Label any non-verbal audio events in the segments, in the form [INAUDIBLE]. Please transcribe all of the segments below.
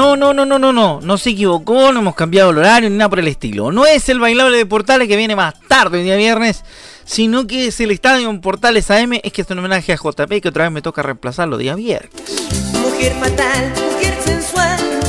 No, no, no, no, no, no, no se equivocó, no hemos cambiado el horario ni nada por el estilo. No es el bailable de Portales que viene más tarde el día viernes, sino que es el estadio en Portales AM, es que es un homenaje a JP que otra vez me toca reemplazarlo día viernes. Mujer fatal, mujer sensual,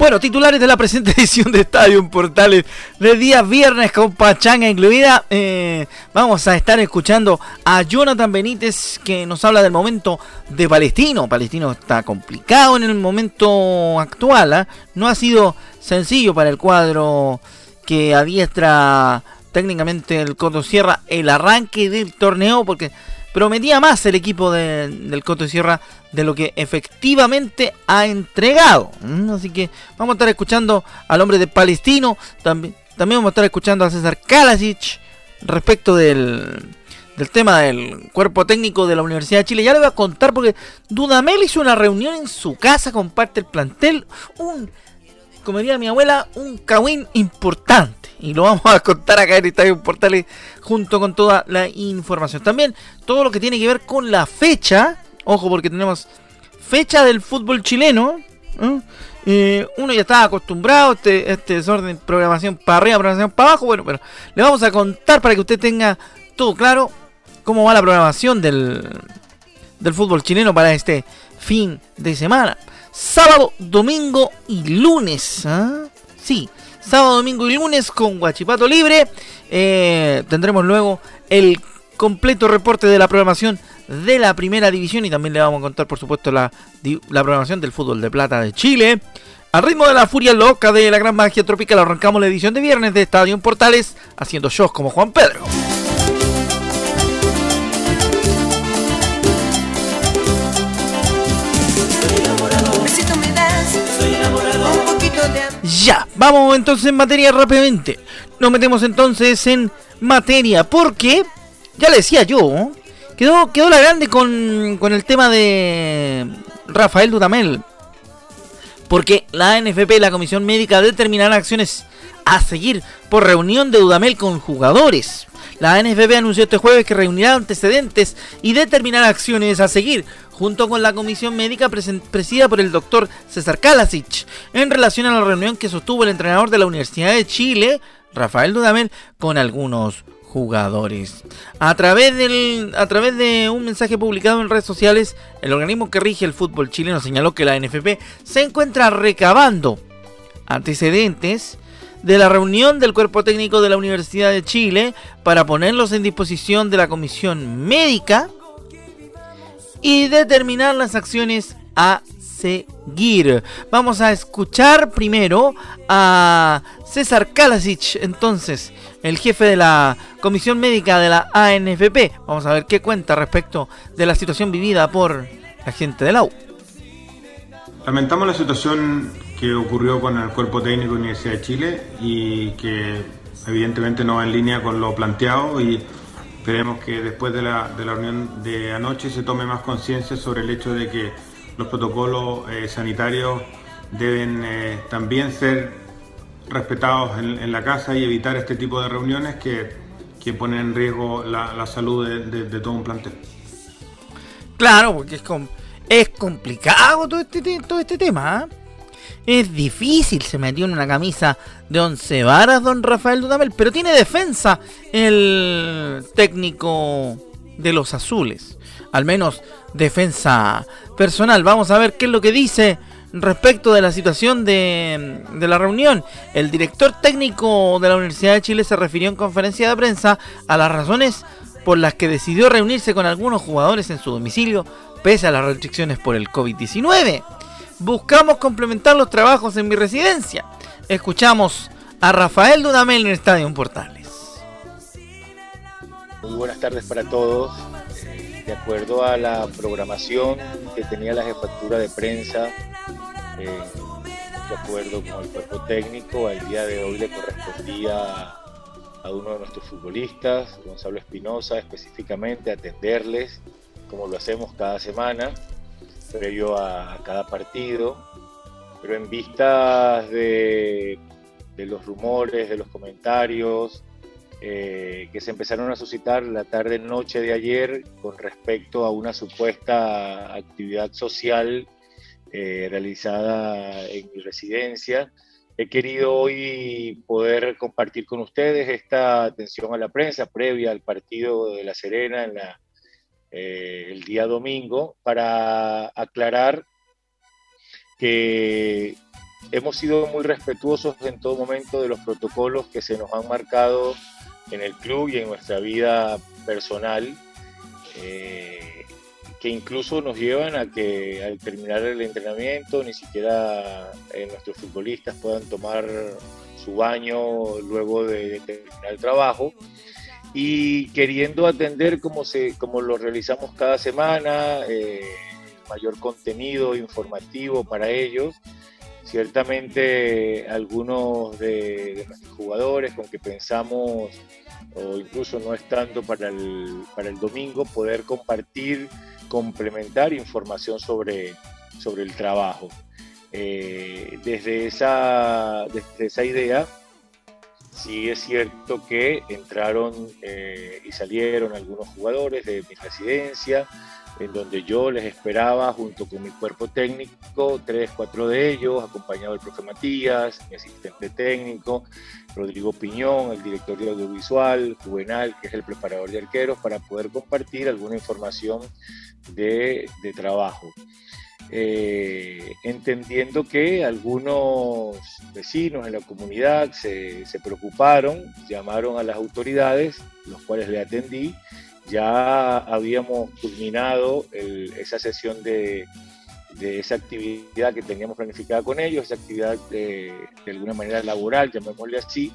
bueno, titulares de la presente [LAUGHS] edición de Estadio Portales de día viernes con pachanga incluida. Eh, vamos a estar escuchando a Jonathan Benítez que nos habla del momento de Palestino. Palestino está complicado en el momento actual. ¿ah? No ha sido sencillo para el cuadro que adiestra técnicamente el Coto Sierra el arranque del torneo porque prometía más el equipo del Coto Sierra de lo que efectivamente ha entregado. Mm, así que vamos a estar escuchando al hombre de Palestino. También, también vamos a estar escuchando a César Kalasic respecto del, del tema del cuerpo técnico de la Universidad de Chile. Ya le voy a contar porque Dudamel hizo una reunión en su casa con parte del plantel. Un, como diría mi abuela, un cagüín importante y lo vamos a contar acá en Estadio Portales junto con toda la información. También todo lo que tiene que ver con la fecha, ojo porque tenemos fecha del fútbol chileno. Eh, uno ya está acostumbrado a este, este desorden, programación para arriba, programación para abajo. Bueno, pero le vamos a contar para que usted tenga todo claro cómo va la programación del, del fútbol chileno para este fin de semana. Sábado, domingo y lunes. ¿ah? Sí, sábado, domingo y lunes con Guachipato Libre. Eh, tendremos luego el completo reporte de la programación de la primera división y también le vamos a contar, por supuesto, la, la programación del fútbol de plata de Chile. Al ritmo de la furia loca de la gran magia tropical, arrancamos la edición de viernes de Estadio en Portales haciendo shows como Juan Pedro. Ya, vamos entonces en materia rápidamente. Nos metemos entonces en materia, porque, ya le decía yo, quedó, quedó la grande con, con el tema de Rafael Dudamel. Porque la NFP, la Comisión Médica, determinará acciones a seguir por reunión de Dudamel con jugadores. La NFP anunció este jueves que reunirá antecedentes y determinará acciones a seguir junto con la comisión médica presidida por el doctor César Kalasic, en relación a la reunión que sostuvo el entrenador de la Universidad de Chile, Rafael Dudamel, con algunos jugadores. A través, del, a través de un mensaje publicado en redes sociales, el organismo que rige el fútbol chileno señaló que la NFP se encuentra recabando antecedentes de la reunión del cuerpo técnico de la Universidad de Chile para ponerlos en disposición de la comisión médica y determinar las acciones a seguir. Vamos a escuchar primero a César Kalasic, entonces, el jefe de la Comisión Médica de la ANFP. Vamos a ver qué cuenta respecto de la situación vivida por la gente de la U. Lamentamos la situación que ocurrió con el cuerpo técnico de la Universidad de Chile y que evidentemente no va en línea con lo planteado y Esperemos que después de la, de la reunión de anoche se tome más conciencia sobre el hecho de que los protocolos eh, sanitarios deben eh, también ser respetados en, la casa y evitar este tipo de reuniones que, que ponen en riesgo la, salud de, todo un plantel. Claro, porque es, es complicado todo este, todo este tema. ¿ah? Es difícil, se metió en una camisa de 11 varas don Rafael Dudamel, pero tiene defensa el técnico de los azules. Al menos defensa personal. Vamos a ver qué es lo que dice respecto de la situación de, de, la reunión. El director técnico de la Universidad de Chile se refirió en conferencia de prensa a las razones por las que decidió reunirse con algunos jugadores en su domicilio pese a las restricciones por el COVID-19. Buscamos complementar los trabajos en mi residencia. Escuchamos a Rafael Dudamel en el Estadio Portales. Muy buenas tardes para todos. De acuerdo a la programación que tenía la jefatura de prensa, eh, de acuerdo con el cuerpo técnico, al día de hoy le correspondía a uno de nuestros futbolistas, Gonzalo Espinosa, específicamente atenderles, como lo hacemos cada semana, previo a, cada partido, pero en vistas de, los rumores, de los comentarios eh, que se empezaron a suscitar la tarde-noche de ayer con respecto a una supuesta actividad social eh, realizada en mi residencia, He querido hoy poder compartir con ustedes esta atención a la prensa previa al partido de La Serena en la, eh, el día domingo para aclarar que hemos sido muy respetuosos en todo momento de los protocolos que se nos han marcado en el club y en nuestra vida personal. Eh, que incluso nos llevan a que al terminar el entrenamiento ni siquiera eh, nuestros futbolistas puedan tomar su baño luego de, terminar el trabajo y queriendo atender como, se, como lo realizamos cada semana, eh, mayor contenido informativo para ellos. Ciertamente algunos de, de nuestros jugadores con que pensamos o incluso no estando para el, para el domingo, poder compartir complementar información sobre, sobre el trabajo. Eh, desde, esa, desde esa idea, sí es cierto que entraron eh, y salieron algunos jugadores de mi residencia, en donde yo les esperaba junto con mi cuerpo técnico, tres, cuatro de ellos, acompañado del profe Matías, mi asistente técnico, Rodrigo Piñón, el director de audiovisual, Juvenal, que es el preparador de arqueros, para poder compartir alguna información de, trabajo. Eh, entendiendo que algunos vecinos en la comunidad se, preocuparon, llamaron a las autoridades, los cuales le atendí. Ya habíamos culminado esa sesión de, esa actividad que teníamos planificada con ellos, esa actividad de, de alguna manera laboral, llamémosle así.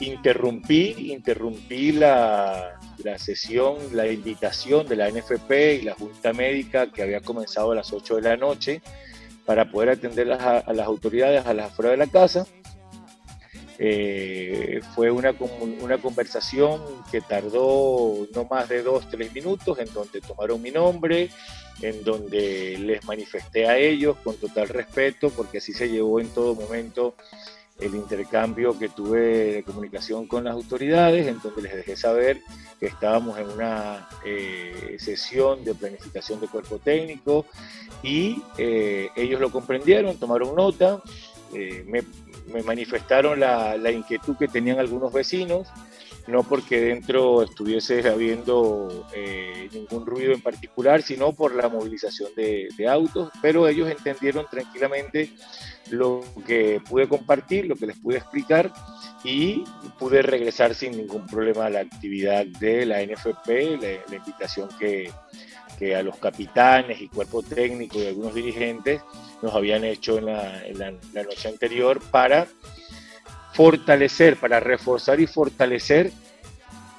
Interrumpí, interrumpí la, la sesión, la invitación de la NFP y la Junta Médica que había comenzado a las 8 de la noche para poder atender a, las autoridades a las afuera de la casa. Eh, fue una, una conversación que tardó no más de dos, tres minutos, en donde tomaron mi nombre, en donde les manifesté a ellos con total respeto, porque así se llevó en todo momento el intercambio que tuve de comunicación con las autoridades, en donde les dejé saber que estábamos en una eh, sesión de planificación de cuerpo técnico y eh, ellos lo comprendieron, tomaron nota, eh, me, manifestaron la, inquietud que tenían algunos vecinos, no porque dentro estuviese habiendo ningún ruido en particular, sino por la movilización de, de autos, pero ellos entendieron tranquilamente lo que pude compartir, lo que les pude explicar y pude regresar sin ningún problema a la actividad de la NFP, la, invitación que, a los capitanes y cuerpo técnico y algunos dirigentes nos habían hecho en la, noche anterior para fortalecer, para reforzar y fortalecer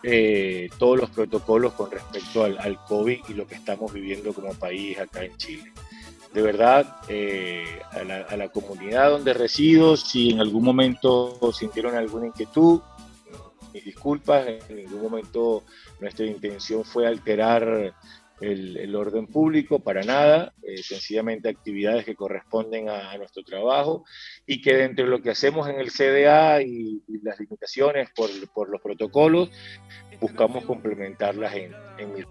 eh, todos los protocolos con respecto al, COVID y lo que estamos viviendo como país acá en Chile. De verdad eh, a, la, comunidad donde resido, si en algún momento sintieron alguna inquietud, mis disculpas, en ningún momento nuestra intención fue alterar el, orden público, para nada, eh, sencillamente actividades que corresponden a, nuestro trabajo y que dentro de lo que hacemos en el CDA y, las limitaciones por, los protocolos, buscamos complementarlas en, en mi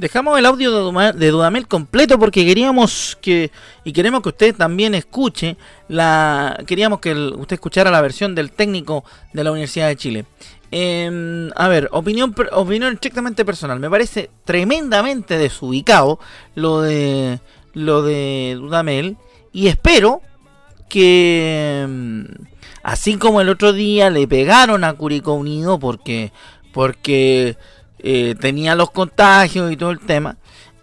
Dejamos el audio de, Dudamel completo porque queríamos que, y queremos que usted también escuche, la queríamos que usted escuchara la versión del técnico de la Universidad de Chile. Em, a ver, opinión, opinión estrictamente personal. Me parece tremendamente desubicado lo de, lo de Dudamel y espero que, em, así como el otro día le pegaron a Curicó Unido porque porque eh, tenía los contagios y todo el tema.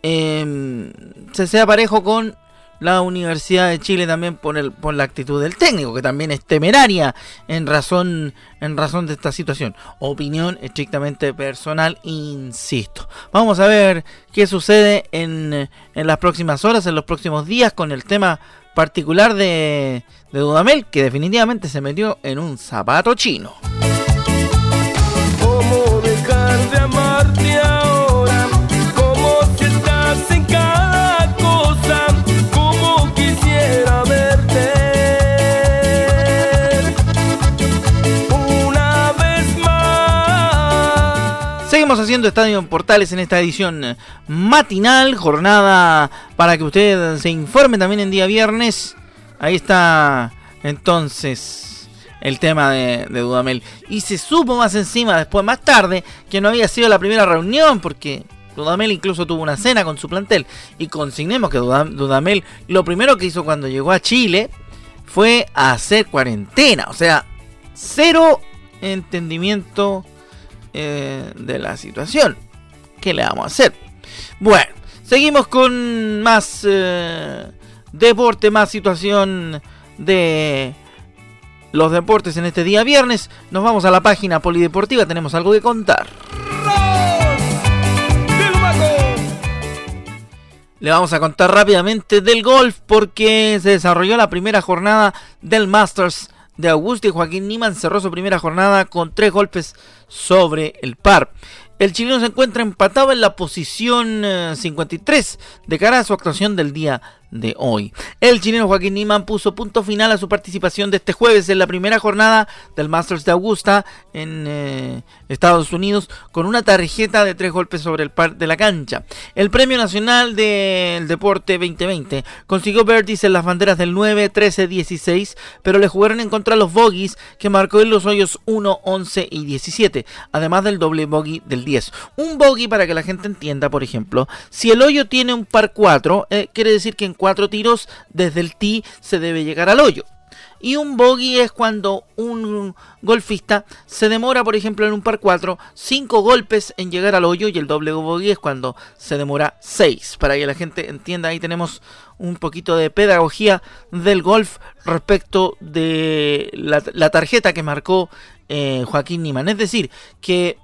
Eh, se sea parejo con la Universidad de Chile también por, el, por la actitud del técnico, que también es temeraria en razón, en razón de esta situación. Opinión estrictamente personal, insisto. Vamos a ver qué sucede en, en las próximas horas, en los próximos días, con el tema particular de, Dudamel, que definitivamente se metió en un zapato chino. ¿Cómo dejar de haciendo Estadio Portales en esta edición matinal, jornada para que usted se informe también en día viernes. Ahí está entonces el tema de, Dudamel. Y se supo más encima, después más tarde, que no había sido la primera reunión, porque Dudamel incluso tuvo una cena con su plantel. Y consignemos que Dudamel lo primero que hizo cuando llegó a Chile fue hacer cuarentena. O sea, cero entendimiento eh, de la situación. ¿Qué le vamos a hacer? Bueno, seguimos con más eh, deporte, más situación de los deportes en este día viernes. Nos vamos a la página polideportiva, tenemos algo que contar. Le vamos a contar rápidamente del golf porque se desarrolló la primera jornada del Masters de Augusta y Joaquín Niman cerró su primera jornada con tres golpes sobre el par. El chileno se encuentra empatado en la posición 53 de cara a su actuación del día de hoy. El chileno Joaquín Niman puso punto final a su participación de este jueves en la primera jornada del Masters de Augusta en eh, Estados Unidos con una tarjeta de tres golpes sobre el par de la cancha. El Premio Nacional del Deporte 2020 consiguió birdies en las banderas del 9, 13, 16, pero le jugaron en contra los bogies que marcó en los hoyos 1, 11 y 17, además del doble bogey del 10. Un bogey para que la gente entienda, por ejemplo, si el hoyo tiene un par 4, eh, quiere decir que en cuatro tiros desde el tee se debe llegar al hoyo. Y un bogey es cuando un golfista se demora, por ejemplo, en un par 4, 5 golpes en llegar al hoyo. Y el doble bogey es cuando se demora 6. Para que la gente entienda, ahí tenemos un poquito de pedagogía del golf respecto de la, tarjeta que marcó eh, Joaquín Niman. Es decir, que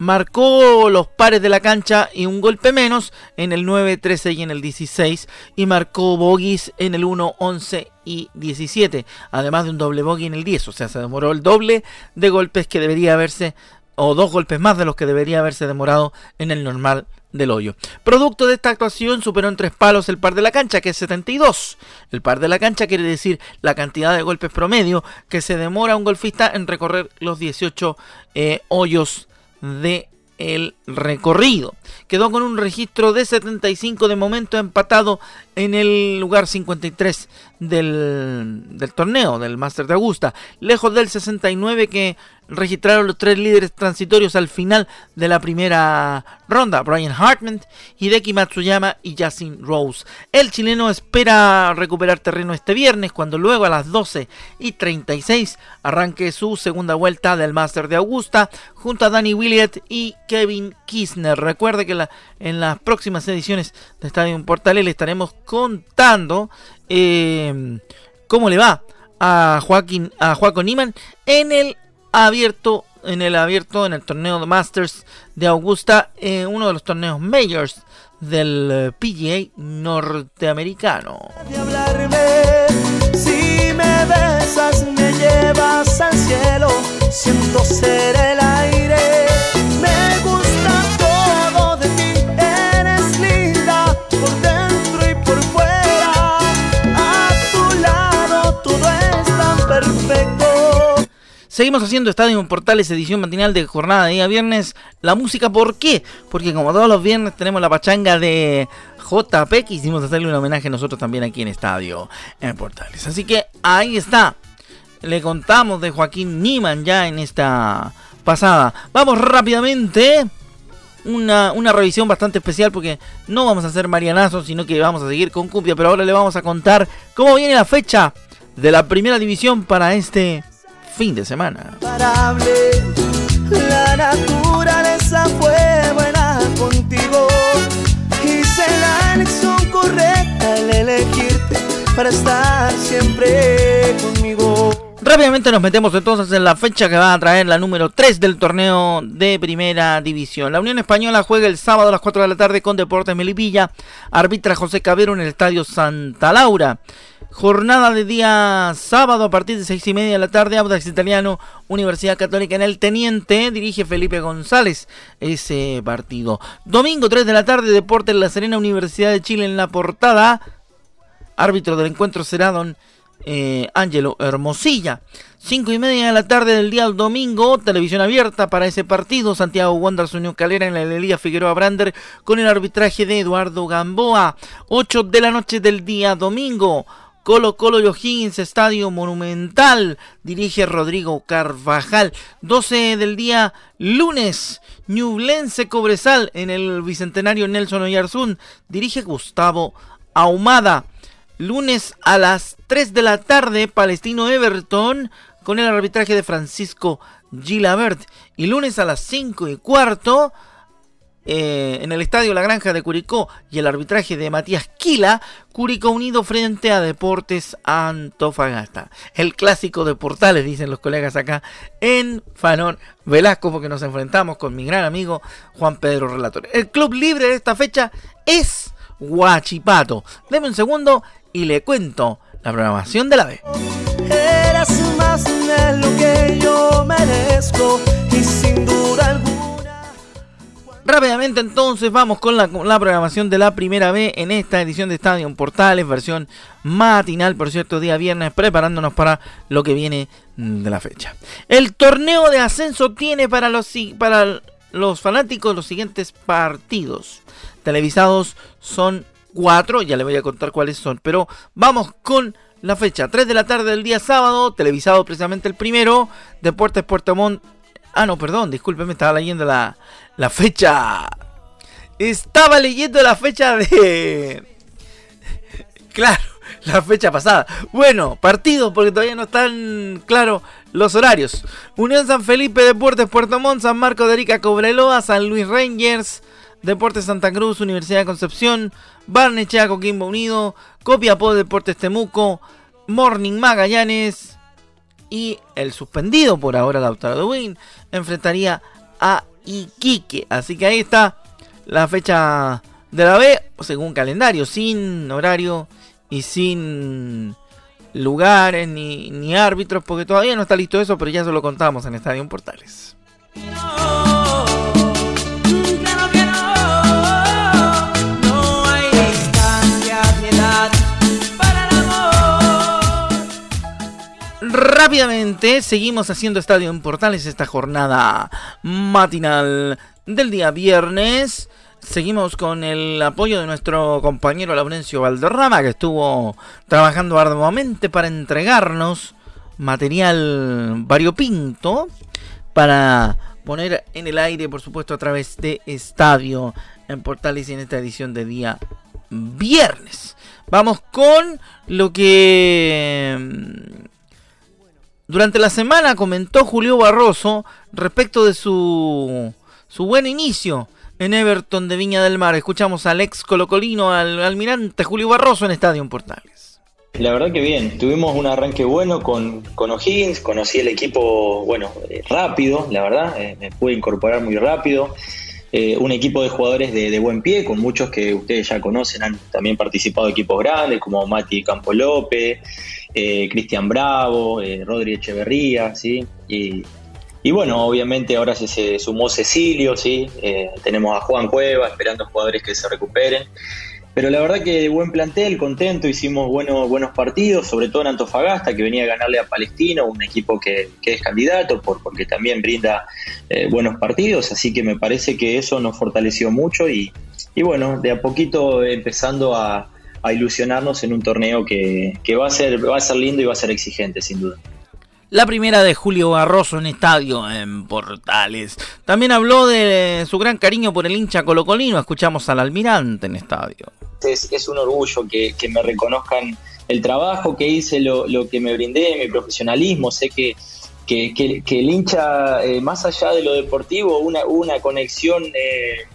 marcó los pares de la cancha y un golpe menos en el 9, 13 y en el 16 y marcó bogies en el 1, 11 y 17, además de un doble bogey en el 10, o sea, se demoró el doble de golpes que debería haberse o dos golpes más de los que debería haberse demorado en el normal del hoyo. Producto de esta actuación superó en tres palos el par de la cancha, que es 72. El par de la cancha quiere decir la cantidad de golpes promedio que se demora un golfista en recorrer los 18 eh, hoyos de el recorrido. Quedó con un registro de 75 de momento empatado en el lugar 53 del, del torneo, del Master de Augusta, lejos del 69 que registraron los tres líderes transitorios al final de la primera ronda, Brian Hartman, Hideki Matsuyama y Justin Rose. El chileno espera recuperar terreno este viernes cuando luego a las 12 y 36 arranque su segunda vuelta del Master de Augusta junto a Danny Willett y Kevin Kisner. Recuerde que en las próximas ediciones de Estadio Portal le estaremos contando eh, cómo le va a Joaquín a Joaquín Niman en el abierto en el abierto en el torneo de Masters de Augusta en uno de los torneos majors del PGA norteamericano. Si me besas me llevas al cielo, ser Seguimos haciendo Estadio Portales, edición matinal de jornada de día viernes. La música, ¿por qué? Porque como todos los viernes tenemos la pachanga de JP, quisimos hacerle un homenaje nosotros también aquí en Estadio en Portales. Así que ahí está. Le contamos de Joaquín Niman ya en esta pasada. Vamos rápidamente. Una, una, revisión bastante especial porque no vamos a hacer marianazo, sino que vamos a seguir con Cumbia. Pero ahora le vamos a contar cómo viene la fecha de la primera división para este fin de semana. La naturaleza fue buena contigo. Hice la elección correcta al elegirte para estar siempre conmigo. Rápidamente nos metemos entonces en la fecha que va a traer la número 3 del torneo de Primera División. La Unión Española juega el sábado a las 4 de la tarde con Deportes Melipilla. Arbitra José Cabero en el Estadio Santa Laura. Jornada de día sábado a partir de seis y media de la tarde, Audax Italiano, Universidad Católica en el Teniente, dirige Felipe González ese partido. Domingo 3 de la tarde, Deportes La Serena, Universidad de Chile en la portada. Árbitro del encuentro será don eh, Ángelo Hermosilla. Cinco y media de la tarde del día domingo, televisión abierta para ese partido. Santiago Wanderers Unión Calera en la Elías Figueroa Brander con el arbitraje de Eduardo Gamboa. 8 de la noche del día domingo. Colo Colo y O'Higgins, Estadio Monumental, dirige Rodrigo Carvajal. 12 del día, lunes, Ñublense Cobresal en el Bicentenario Nelson Oyarzún, dirige Gustavo Ahumada. Lunes a las 3 de la tarde, Palestino Everton con el arbitraje de Francisco Gilabert. Y lunes a las 5 y cuarto, eh, en el estadio La Granja de Curicó y el arbitraje de Matías Quila, Curicó unido frente a Deportes Antofagasta. El clásico de Portales, dicen los colegas acá, en Fanor Velasco, porque nos enfrentamos con mi gran amigo Juan Pedro Relator. El club libre de esta fecha es Huachipato. Deme un segundo y le cuento la programación de la B. Rápidamente entonces vamos con la, programación de la primera B en esta edición de Estadio Portales, versión matinal, por cierto, día viernes, preparándonos para lo que viene de la fecha. El torneo de ascenso tiene para los, para los fanáticos los siguientes partidos. Televisados son cuatro, ya les voy a contar cuáles son, pero vamos con la fecha. 3 de la tarde del día sábado, televisado precisamente el primero, Deportes Puerto Montt. Ah, no, perdón, discúlpeme, estaba leyendo la, la fecha. Estaba leyendo la fecha de. [LAUGHS] Claro, la fecha pasada. Bueno, partidos porque todavía no están claros los horarios. Unión San Felipe, Deportes Puerto Montt, San Marco de Arica, Cobreloa, San Luis Rangers, Deportes Santa Cruz, Universidad de Concepción, Barnechea, Coquimbo Unido, Copiapó, Deportes Temuco, Morning Magallanes y el suspendido por ahora Lautaro Win enfrentaría a Iquique. Así que ahí está la fecha de la B, según calendario, sin horario y sin lugares ni, ni árbitros, porque todavía no está listo eso, pero ya se lo contamos en Estadio Portales. Rápidamente seguimos haciendo Estadio en Portales esta jornada matinal del día viernes. Seguimos con el apoyo de nuestro compañero Laurencio Valderrama, que estuvo trabajando arduamente para entregarnos material variopinto para poner en el aire, por supuesto, a través de Estadio en Portales en esta edición de día viernes. Vamos con lo que durante la semana comentó Julio Barroso respecto de su, su buen inicio en Everton de Viña del Mar. Escuchamos al ex colocolino, al almirante Julio Barroso en Estadio Portales. La verdad que bien, tuvimos un arranque bueno con, con O'Higgins, conocí el equipo, bueno, eh, rápido, la verdad, eh, me pude incorporar muy rápido. Eh, un equipo de jugadores de, buen pie, con muchos que ustedes ya conocen, han también participado de equipos grandes, como Mati Campo López, eh, Cristian Bravo, eh, Rodri Echeverría, ¿sí? Y, bueno, obviamente ahora se, sumó Cecilio, ¿sí? Eh, tenemos a Juan Cueva esperando jugadores que se recuperen. Pero la verdad que buen plantel, contento, hicimos buenos, buenos partidos, sobre todo en Antofagasta, que venía a ganarle a Palestino, un equipo que, es candidato, por, porque también brinda eh, buenos partidos, así que me parece que eso nos fortaleció mucho y, y bueno, de a poquito empezando a, a ilusionarnos en un torneo que, va, a ser, va a ser lindo y va a ser exigente, sin duda. La primera de Julio Barroso en estadio en Portales. También habló de su gran cariño por el hincha colocolino. Escuchamos al almirante en estadio. Es, un orgullo que, me reconozcan el trabajo que hice, lo, que me brindé, mi profesionalismo. Sé que, que, el hincha, eh, más allá de lo deportivo, una, una conexión eh,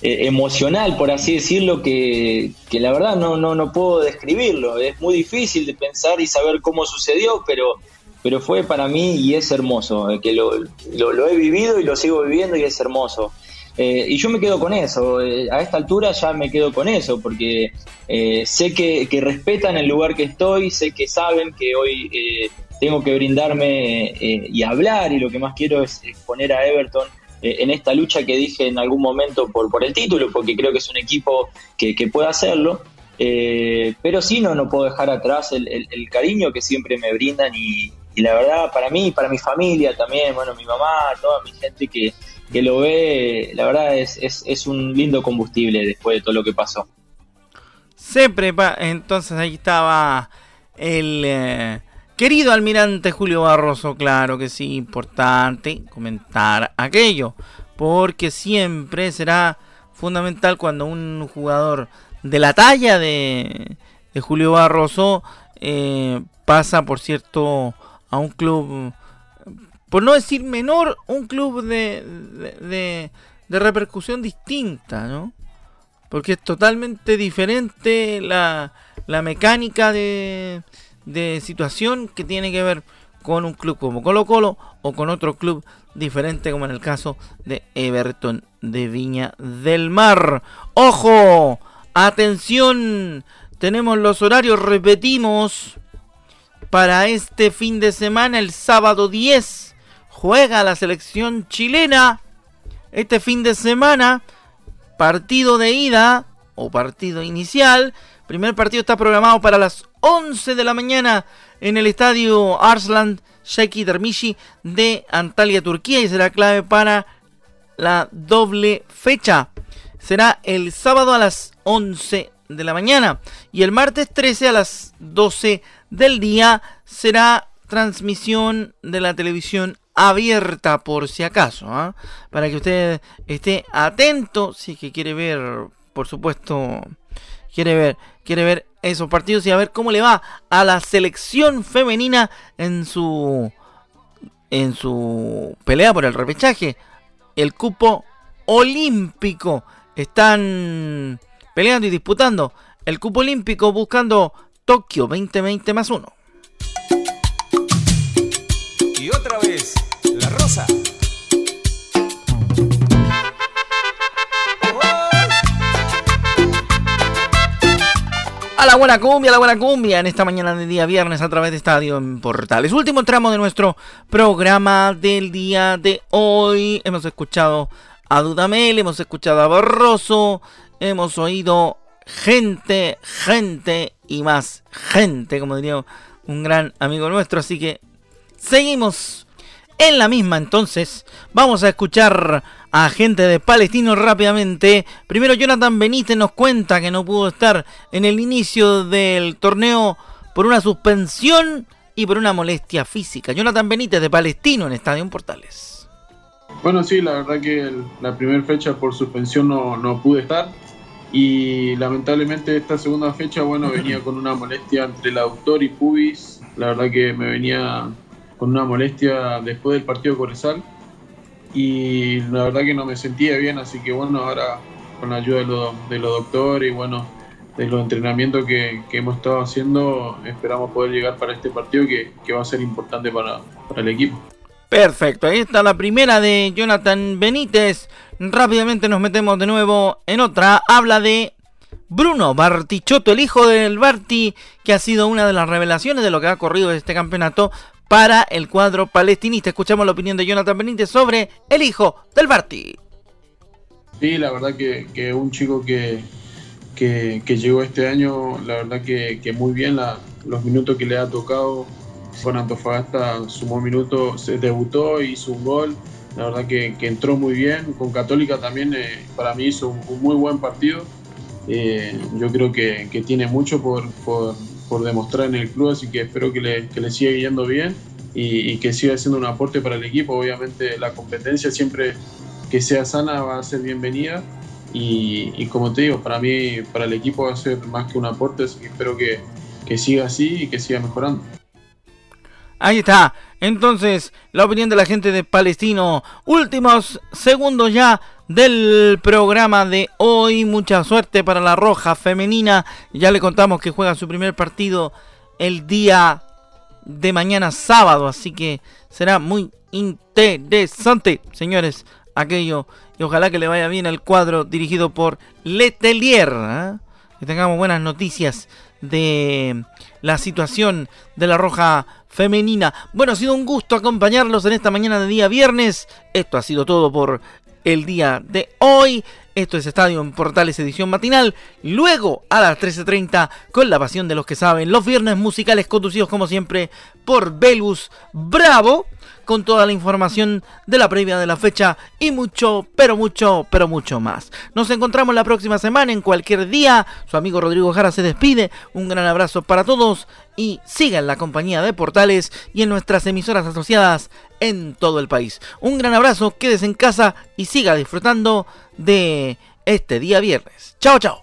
eh, emocional, por así decirlo, que, que, la verdad no, no, no puedo describirlo. Es muy difícil de pensar y saber cómo sucedió, pero, pero fue para mí y es hermoso, eh, que lo, he vivido y lo sigo viviendo y es hermoso. Eh, y yo me quedo con eso, a esta altura ya me quedo con eso, porque sé que, respetan el lugar que estoy, sé que saben que hoy tengo que brindarme y hablar y lo que más quiero es poner a Everton en esta lucha que dije en algún momento por, por el título, porque creo que es un equipo que, puede hacerlo. Eh, pero sí, no, no puedo dejar atrás el, cariño que siempre me brindan y, la verdad para mí, para mi familia también, bueno, mi mamá, toda mi gente que, que lo ve, la verdad es, es, un lindo combustible después de todo lo que pasó. Prepara, entonces ahí estaba el... Eh, Querido almirante Julio Barroso, claro que sí, importante comentar aquello, porque siempre será fundamental cuando un jugador de la talla de, Julio Barroso eh, pasa, por cierto, a un club, por no decir menor, un club de, de, de repercusión distinta, ¿no? Porque es totalmente diferente la, la mecánica de de situación que tiene que ver con un club como Colo Colo o con otro club diferente como en el caso de Everton de Viña del Mar. ¡Ojo! ¡Atención! Tenemos los horarios, repetimos. Para este fin de semana, el sábado 10, juega la selección chilena. Este fin de semana, partido de ida o partido inicial. Primer partido está programado para las 11 de la mañana en el estadio Arslan Sheikh Dermishi de Antalya, Turquía y será clave para la doble fecha. Será el sábado a las 11 de la mañana y el martes 13 a las 12 del día será transmisión de la televisión abierta por si acaso, ¿ah? para que usted esté atento si es que quiere ver, por supuesto, quiere ver, quiere ver esos partidos y a ver cómo le va a la selección femenina en su en su pelea por el repechaje, el cupo olímpico. Están peleando y disputando el cupo olímpico buscando Tokio 2020 más uno. Y otra vez, la rosa. A la buena cumbia, a la buena cumbia en esta mañana de día viernes a través de Estadio en Portales. Último tramo de nuestro programa del día de hoy. Hemos escuchado a Dudamel, hemos escuchado a Barroso, hemos oído gente, gente y más gente, como diría un gran amigo nuestro. Así que seguimos en la misma entonces. Vamos a escuchar a gente de Palestino rápidamente. Primero Jonathan Benítez nos cuenta que no pudo estar en el inicio del torneo por una suspensión y por una molestia física. Jonathan Benítez de Palestino en Estadio Portales. Bueno, sí, la verdad que la primera fecha por suspensión no, no pude estar y lamentablemente esta segunda fecha, bueno, [LAUGHS] venía con una molestia entre el autor y pubis. La verdad que me venía con una molestia después del partido Corezal y la verdad que no me sentía bien, así que bueno, ahora con la ayuda de, los doctores y bueno, de los entrenamientos que, hemos estado haciendo, esperamos poder llegar para este partido que, va a ser importante para, para el equipo. Perfecto, ahí está la primera de Jonathan Benítez. Rápidamente nos metemos de nuevo en otra. Habla de Bruno Bartichotto, el hijo del Barti, que ha sido una de las revelaciones de lo que ha corrido este campeonato, para el cuadro palestinista. Escuchamos la opinión de Jonathan Benítez sobre el hijo del Barty. Sí, la verdad que, un chico que, que, llegó este año, la verdad que, muy bien, los minutos que le ha tocado con Antofagasta sumó minutos, se debutó, hizo un gol, la verdad que, entró muy bien, con Católica también eh, para mí hizo un, muy buen partido, eh, yo creo que, tiene mucho por, por por demostrar en el club, así que espero que le, siga yendo bien y, que siga siendo un aporte para el equipo. Obviamente la competencia siempre que sea sana va a ser bienvenida y, como te digo, para mí, para el equipo va a ser más que un aporte, así que espero que, que siga así y que siga mejorando. Ahí está. Entonces, la opinión de la gente de Palestino. Últimos segundos ya del programa de hoy. Mucha suerte para la Roja Femenina. Ya le contamos que juega su primer partido el día de mañana sábado. Así que será muy interesante, señores, aquello. Y ojalá que le vaya bien el cuadro dirigido por Letelier. ¿eh? Que tengamos buenas noticias de la situación de la Roja Femenina. Bueno, ha sido un gusto acompañarlos en esta mañana de día viernes. Esto ha sido todo por el día de hoy. Esto es Estadio en Portales edición matinal. Luego a las 13.30 con la pasión de los que saben. Los viernes musicales conducidos como siempre por Belus Bravo con toda la información de la previa de la fecha y mucho, pero mucho, pero mucho más. Nos encontramos la próxima semana en cualquier día. Su amigo Rodrigo Jara se despide. Un gran abrazo para todos y sigan la compañía de Portales y en nuestras emisoras asociadas en todo el país. Un gran abrazo, quédese en casa y siga disfrutando de este día viernes. Chao, chao.